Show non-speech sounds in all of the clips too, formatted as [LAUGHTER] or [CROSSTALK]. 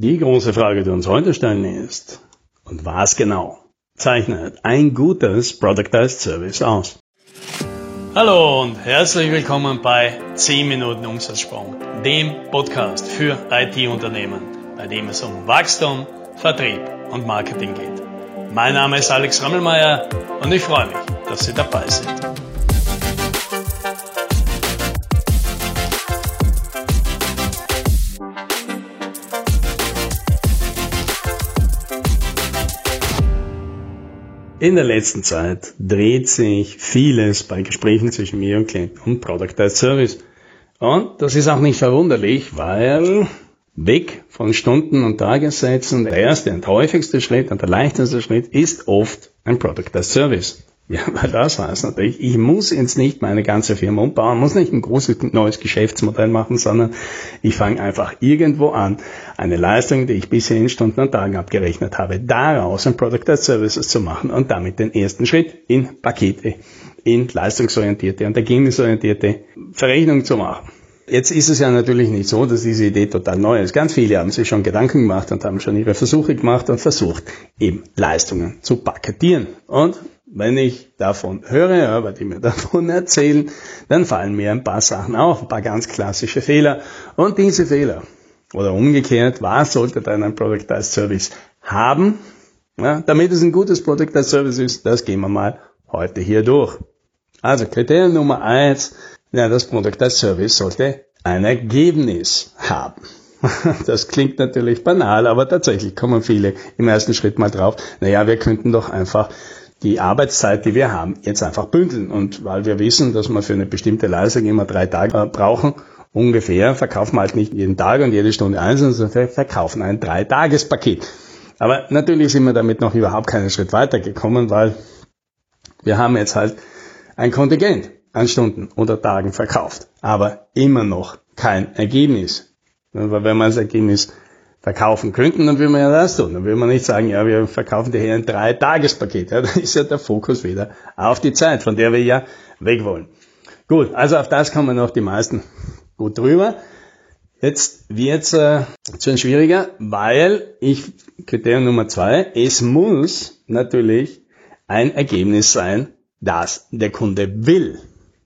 Die große Frage, die uns heute stellen ist, und was genau zeichnet ein gutes Productized Service aus? Hallo und herzlich willkommen bei 10 Minuten Umsatzsprung, dem Podcast für IT-Unternehmen, bei dem es um Wachstum, Vertrieb und Marketing geht. Mein Name ist Alex Rammelmeier und ich freue mich, dass Sie dabei sind. In der letzten Zeit dreht sich vieles bei Gesprächen zwischen mir und Klienten um Product as Service. Und das ist auch nicht verwunderlich, weil weg von Stunden und Tagessätzen, der erste und häufigste Schritt und der leichteste Schritt ist oft ein Product as Service. Ja, weil das heißt natürlich, ich muss jetzt nicht meine ganze Firma umbauen, muss nicht ein großes neues Geschäftsmodell machen, sondern ich fange einfach irgendwo an, eine Leistung, die ich bisher in Stunden und Tagen abgerechnet habe, daraus ein Product as Services zu machen und damit den ersten Schritt in Pakete, in leistungsorientierte und ergebnisorientierte Verrechnung zu machen. Jetzt ist es ja natürlich nicht so, dass diese Idee total neu ist. Ganz viele haben sich schon Gedanken gemacht und haben schon ihre Versuche gemacht und versucht, eben Leistungen zu paketieren. Und wenn ich davon höre, weil die mir [LAUGHS] davon erzählen, dann fallen mir ein paar Sachen auf, ein paar ganz klassische Fehler. Und diese Fehler, oder umgekehrt, was sollte dann ein Product as Service haben, ja, damit es ein gutes Product as Service ist, das gehen wir mal heute hier durch. Also Kriterium Nummer eins, ja, das Product as Service sollte ein Ergebnis haben. [LAUGHS] Das klingt natürlich banal, aber tatsächlich kommen viele im ersten Schritt mal drauf, naja, wir könnten doch einfach die Arbeitszeit, die wir haben, jetzt einfach bündeln. Und weil wir wissen, dass wir für eine bestimmte Leistung immer drei Tage brauchen, ungefähr, verkaufen wir halt nicht jeden Tag und jede Stunde einzeln, sondern wir verkaufen ein Dreitagespaket. Aber natürlich sind wir damit noch überhaupt keinen Schritt weiter gekommen, weil wir haben jetzt halt ein Kontingent an Stunden oder Tagen verkauft, aber immer noch kein Ergebnis. Weil wenn man das Ergebnis verkaufen könnten, dann würde man ja das tun. Dann würde man nicht sagen, ja, wir verkaufen dir hier ein Drei-Tages-Paket. Ja, [LAUGHS] da ist ja der Fokus wieder auf die Zeit, von der wir ja weg wollen. Gut, also auf das kommen noch die meisten gut drüber. Jetzt wird's äh, schon schwieriger, weil ich, Kriterium Nummer zwei, es muss natürlich ein Ergebnis sein, das der Kunde will.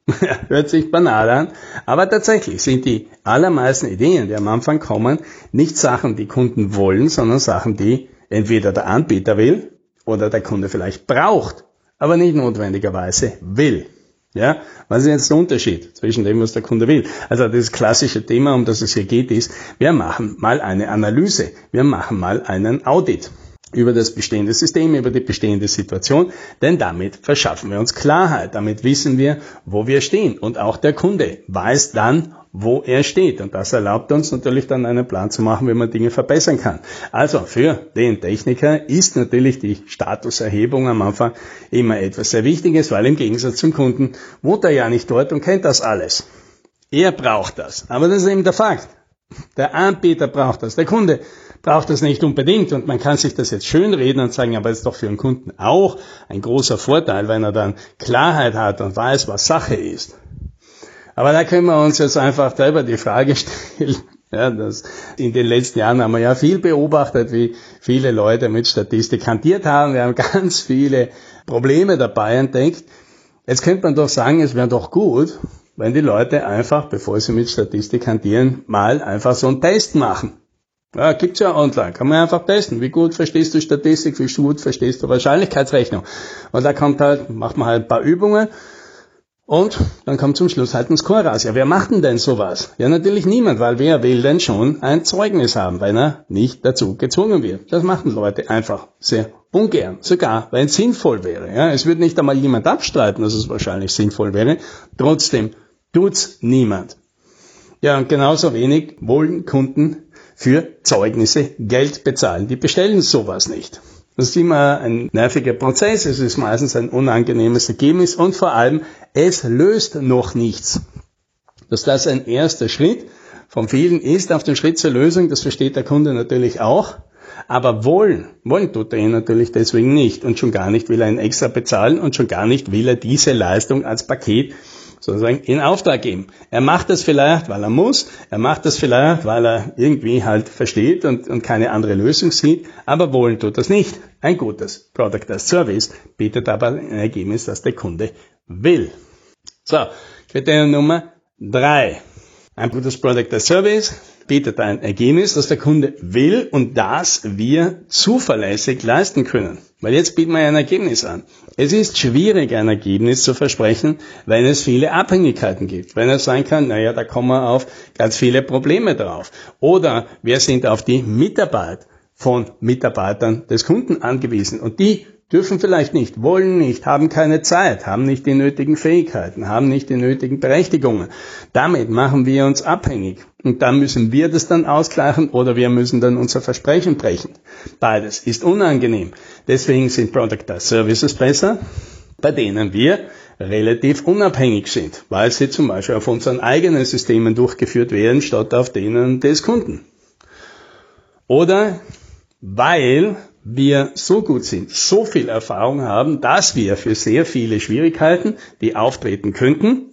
[LAUGHS] Hört sich banal an, aber tatsächlich sind die allermeisten Ideen, die am Anfang kommen, nicht Sachen, die Kunden wollen, sondern Sachen, die entweder der Anbieter will oder der Kunde vielleicht braucht, aber nicht notwendigerweise will. Ja, was ist jetzt der Unterschied zwischen dem, was der Kunde will? Also das klassische Thema, um das es hier geht, ist, wir machen mal eine Analyse, wir machen mal einen Audit über das bestehende System, über die bestehende Situation, denn damit verschaffen wir uns Klarheit, damit wissen wir, wo wir stehen und auch der Kunde weiß dann, wo er steht und das erlaubt uns natürlich dann einen Plan zu machen, wie man Dinge verbessern kann. Also für den Techniker ist natürlich die Statuserhebung am Anfang immer etwas sehr Wichtiges, weil im Gegensatz zum Kunden wohnt er ja nicht dort und kennt das alles. Er braucht das, aber das ist eben der Fakt. Der Anbieter braucht das, der Kunde braucht das nicht unbedingt und man kann sich das jetzt schön reden und sagen, aber es ist doch für einen Kunden auch ein großer Vorteil, wenn er dann Klarheit hat und weiß, was Sache ist. Aber da können wir uns jetzt einfach selber die Frage [LAUGHS] stellen, ja, das, in den letzten Jahren haben wir ja viel beobachtet, wie viele Leute mit Statistik hantiert haben. Wir haben [LAUGHS] ganz viele Probleme dabei entdeckt. Jetzt könnte man doch sagen, es wäre doch gut, wenn die Leute einfach, bevor sie mit Statistik hantieren, mal einfach so einen Test machen. Ja, gibt's ja online. Kann man einfach testen. Wie gut verstehst du Statistik? Wie gut verstehst du Wahrscheinlichkeitsrechnung? Und da kommt halt, macht man halt ein paar Übungen. Und dann kommt zum Schluss halt ein Score raus. Ja, wer macht denn denn sowas? Ja, natürlich niemand, weil wer will denn schon ein Zeugnis haben, wenn er nicht dazu gezwungen wird? Das machen Leute einfach sehr ungern. Sogar, wenn es sinnvoll wäre. Ja, es würde nicht einmal jemand abstreiten, dass es wahrscheinlich sinnvoll wäre. Trotzdem tut's niemand. Ja, und genauso wenig wollen Kunden für Zeugnisse Geld bezahlen. Die bestellen sowas nicht. Das ist immer ein nerviger Prozess, es ist meistens ein unangenehmes Ergebnis und vor allem, es löst noch nichts. Dass das ein erster Schritt von vielen ist auf dem Schritt zur Lösung, das versteht der Kunde natürlich auch. Aber wollen, wollen tut er ihn natürlich deswegen nicht und schon gar nicht will er ihn extra bezahlen und schon gar nicht will er diese Leistung als Paket sozusagen in Auftrag geben. Er macht das vielleicht, weil er muss, er macht das vielleicht, weil er irgendwie halt versteht und, und keine andere Lösung sieht, aber wollen tut das nicht. Ein gutes Product as Service bietet aber ein Ergebnis, das der Kunde will. So, Kriterium Nummer drei. Ein gutes Product as Service bietet ein Ergebnis, das der Kunde will und das wir zuverlässig leisten können. Weil jetzt bieten wir ein Ergebnis an. Es ist schwierig, ein Ergebnis zu versprechen, wenn es viele Abhängigkeiten gibt. Wenn es sein kann, naja, da kommen wir auf ganz viele Probleme drauf. Oder wir sind auf die Mitarbeit von Mitarbeitern des Kunden angewiesen und die dürfen vielleicht nicht, wollen nicht, haben keine Zeit, haben nicht die nötigen Fähigkeiten, haben nicht die nötigen Berechtigungen. Damit machen wir uns abhängig. Und dann müssen wir das dann ausgleichen oder wir müssen dann unser Versprechen brechen. Beides ist unangenehm. Deswegen sind Product as Services besser, bei denen wir relativ unabhängig sind, weil sie zum Beispiel auf unseren eigenen Systemen durchgeführt werden, statt auf denen des Kunden. Oder weil wir so gut sind, so viel Erfahrung haben, dass wir für sehr viele Schwierigkeiten, die auftreten könnten,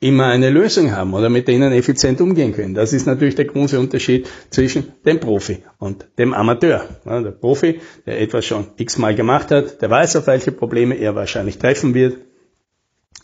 immer eine Lösung haben oder mit denen effizient umgehen können. Das ist natürlich der große Unterschied zwischen dem Profi und dem Amateur. Der Profi, der etwas schon x-mal gemacht hat, der weiß, auf welche Probleme er wahrscheinlich treffen wird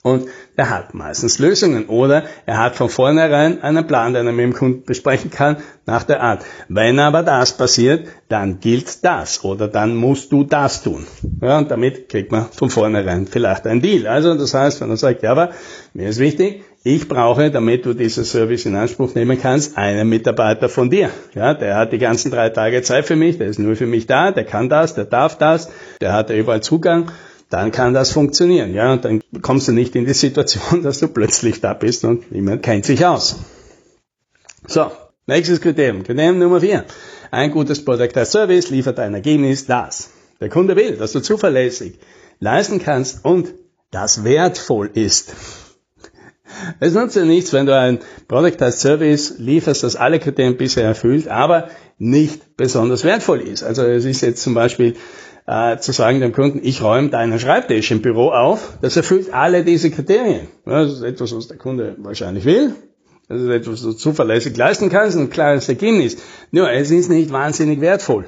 und er hat meistens Lösungen oder er hat von vornherein einen Plan, den er mit dem Kunden besprechen kann, nach der Art. Wenn aber das passiert, dann gilt das oder dann musst du das tun. Ja, und damit kriegt man von vornherein vielleicht einen Deal. Also das heißt, wenn er sagt, ja, aber mir ist wichtig, ich brauche, damit du diesen Service in Anspruch nehmen kannst, einen Mitarbeiter von dir. Ja, der hat die ganzen drei Tage Zeit für mich, der ist nur für mich da, der kann das, der darf das, der hat überall Zugang dann kann das funktionieren. Ja, und dann kommst du nicht in die Situation, [LAUGHS] dass du plötzlich da bist und niemand kennt sich aus. So, nächstes Kriterium. Kriterium Nummer vier. Ein gutes Product as Service liefert ein Ergebnis, das der Kunde will, dass du zuverlässig leisten kannst und das wertvoll ist. Es nutzt ja nichts, wenn du ein Product as Service lieferst, das alle Kriterien bisher erfüllt, aber nicht besonders wertvoll ist. Also es ist jetzt zum Beispiel äh, zu sagen dem Kunden, ich räume deinen Schreibtisch im Büro auf, das erfüllt alle diese Kriterien. Das ist etwas, was der Kunde wahrscheinlich will. Das ist etwas, was du zuverlässig leisten kannst, ein klares Ergebnis. Nur, es ist nicht wahnsinnig wertvoll.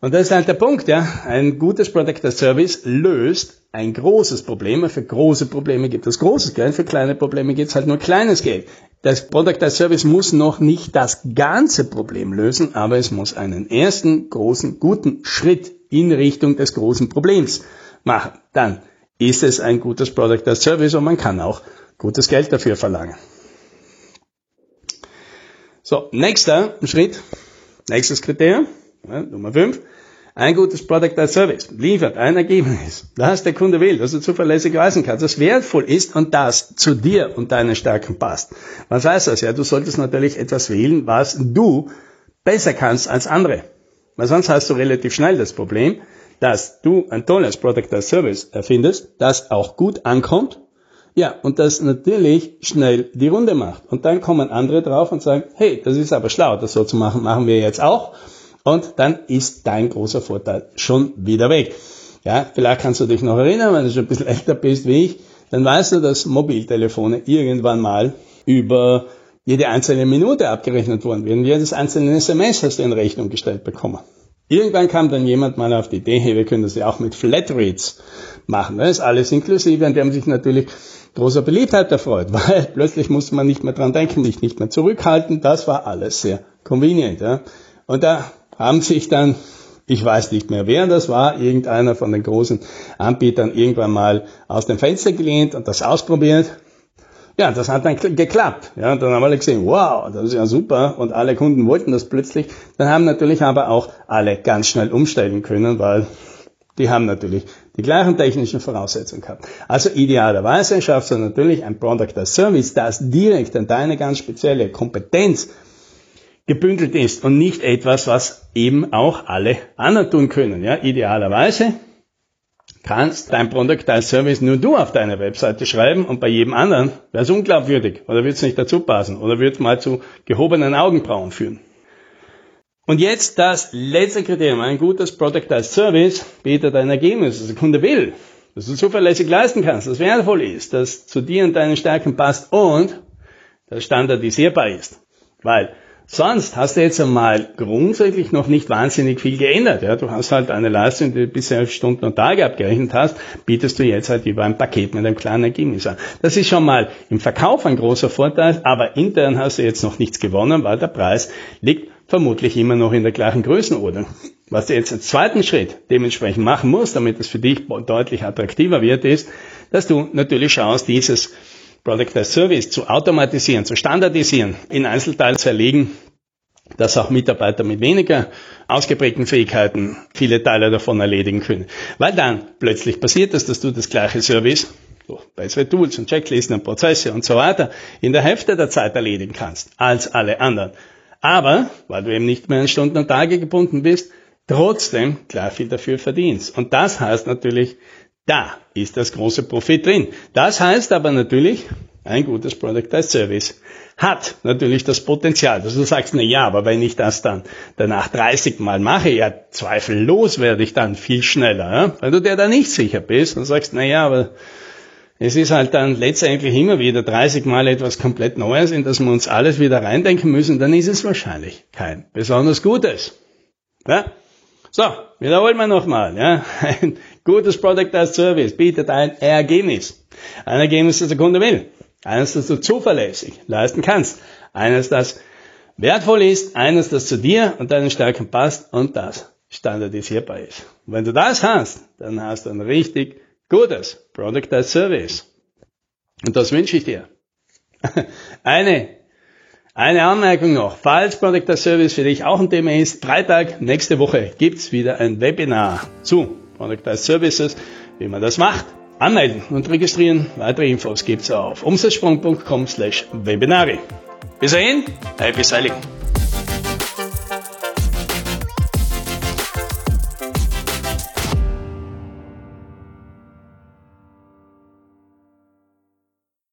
Und das ist halt der Punkt, ja. Ein gutes Product as Service löst ein großes Problem. Für große Probleme gibt es großes Geld, für kleine Probleme gibt es halt nur kleines Geld. Das Product as Service muss noch nicht das ganze Problem lösen, aber es muss einen ersten großen, guten Schritt in Richtung des großen Problems machen. Dann ist es ein gutes Product as Service und man kann auch gutes Geld dafür verlangen. So, nächster Schritt, nächstes Kriterium, ja, Nummer 5. Ein gutes Product as Service liefert ein Ergebnis, das der Kunde will, dass du zuverlässig weisen kannst, das wertvoll ist und das zu dir und deinen Stärken passt. Was heißt das? Ja, du solltest natürlich etwas wählen, was du besser kannst als andere. Weil sonst hast du relativ schnell das Problem, dass du ein tolles Product as Service erfindest, das auch gut ankommt, ja, und das natürlich schnell die Runde macht. Und dann kommen andere drauf und sagen, hey, das ist aber schlau, das so zu machen, machen wir jetzt auch. Und dann ist dein großer Vorteil schon wieder weg. Ja, vielleicht kannst du dich noch erinnern, wenn du schon ein bisschen älter bist wie ich, dann weißt du, dass Mobiltelefone irgendwann mal über jede einzelne Minute abgerechnet worden wären. Jedes einzelne SMS hast du in Rechnung gestellt bekommen. Irgendwann kam dann jemand mal auf die Idee, hey, wir können das ja auch mit Flatrates machen. Das ist alles inklusive und die haben sich natürlich großer Beliebtheit erfreut, [LAUGHS] weil plötzlich musste man nicht mehr dran denken, nicht, nicht mehr zurückhalten. Das war alles sehr convenient. Ja. Und da haben sich dann, ich weiß nicht mehr wer das war, irgendeiner von den großen Anbietern irgendwann mal aus dem Fenster gelehnt und das ausprobiert ja, das hat dann geklappt. Ja, dann haben alle gesehen, wow, das ist ja super. Und alle Kunden wollten das plötzlich. Dann haben natürlich aber auch alle ganz schnell umstellen können, weil die haben natürlich die gleichen technischen Voraussetzungen gehabt. Also idealerweise schaffst du natürlich ein Product as Service, das direkt an deine ganz spezielle Kompetenz gebündelt ist und nicht etwas, was eben auch alle anderen tun können. Ja, idealerweise kannst dein Product als Service nur du auf deiner Webseite schreiben und bei jedem anderen wäre es unglaubwürdig oder würde es nicht dazu passen oder würde es mal zu gehobenen Augenbrauen führen. Und jetzt das letzte Kriterium. Ein gutes Product als Service bietet ein Ergebnis, das der Kunde will. dass du zuverlässig leisten kannst, das wertvoll ist, das zu dir und deinen Stärken passt und das standardisierbar ist. Weil Sonst hast du jetzt einmal grundsätzlich noch nicht wahnsinnig viel geändert. Ja? Du hast halt eine Leistung, die du bisher Stunden und Tage abgerechnet hast, bietest du jetzt halt über ein Paket mit einem kleinen Ergebnis an. Das ist schon mal im Verkauf ein großer Vorteil, aber intern hast du jetzt noch nichts gewonnen, weil der Preis liegt vermutlich immer noch in der gleichen Größenordnung. Was du jetzt als zweiten Schritt dementsprechend machen musst, damit es für dich deutlich attraktiver wird, ist, dass du natürlich schaust, dieses Product as Service zu automatisieren, zu standardisieren, in Einzelteile zu erlegen, dass auch Mitarbeiter mit weniger ausgeprägten Fähigkeiten viele Teile davon erledigen können. Weil dann plötzlich passiert es, dass du das gleiche Service durch bessere Tools und Checklisten und Prozesse und so weiter in der Hälfte der Zeit erledigen kannst als alle anderen. Aber, weil du eben nicht mehr an Stunden und Tage gebunden bist, trotzdem gleich viel dafür verdienst. Und das heißt natürlich, da ist das große Profit drin. Das heißt aber natürlich, ein gutes Product as Service hat natürlich das Potenzial, dass du sagst, na ja, aber wenn ich das dann danach 30 Mal mache, ja, zweifellos werde ich dann viel schneller, ja? weil du dir da nicht sicher bist und sagst, na ja, aber es ist halt dann letztendlich immer wieder 30 Mal etwas komplett Neues, in das wir uns alles wieder reindenken müssen, dann ist es wahrscheinlich kein besonders Gutes. Ja? So, wiederholen wir nochmal. Ja? [LAUGHS] Ein gutes Product as Service bietet ein Ergebnis. Ein Ergebnis, das der Kunde will. Eines, das du zuverlässig leisten kannst. Eines, das wertvoll ist. Eines, das zu dir und deinen Stärken passt und das standardisierbar ist. Und wenn du das hast, dann hast du ein richtig gutes Product as Service. Und das wünsche ich dir. [LAUGHS] Eine eine Anmerkung noch, falls Product as Service für dich auch ein Thema ist, Freitag nächste Woche gibt's wieder ein Webinar zu As Services, wie man das macht. Anmelden und registrieren. Weitere Infos gibt's auf umsatzsprung.com slash Webinare. Bis dahin, happy sailing!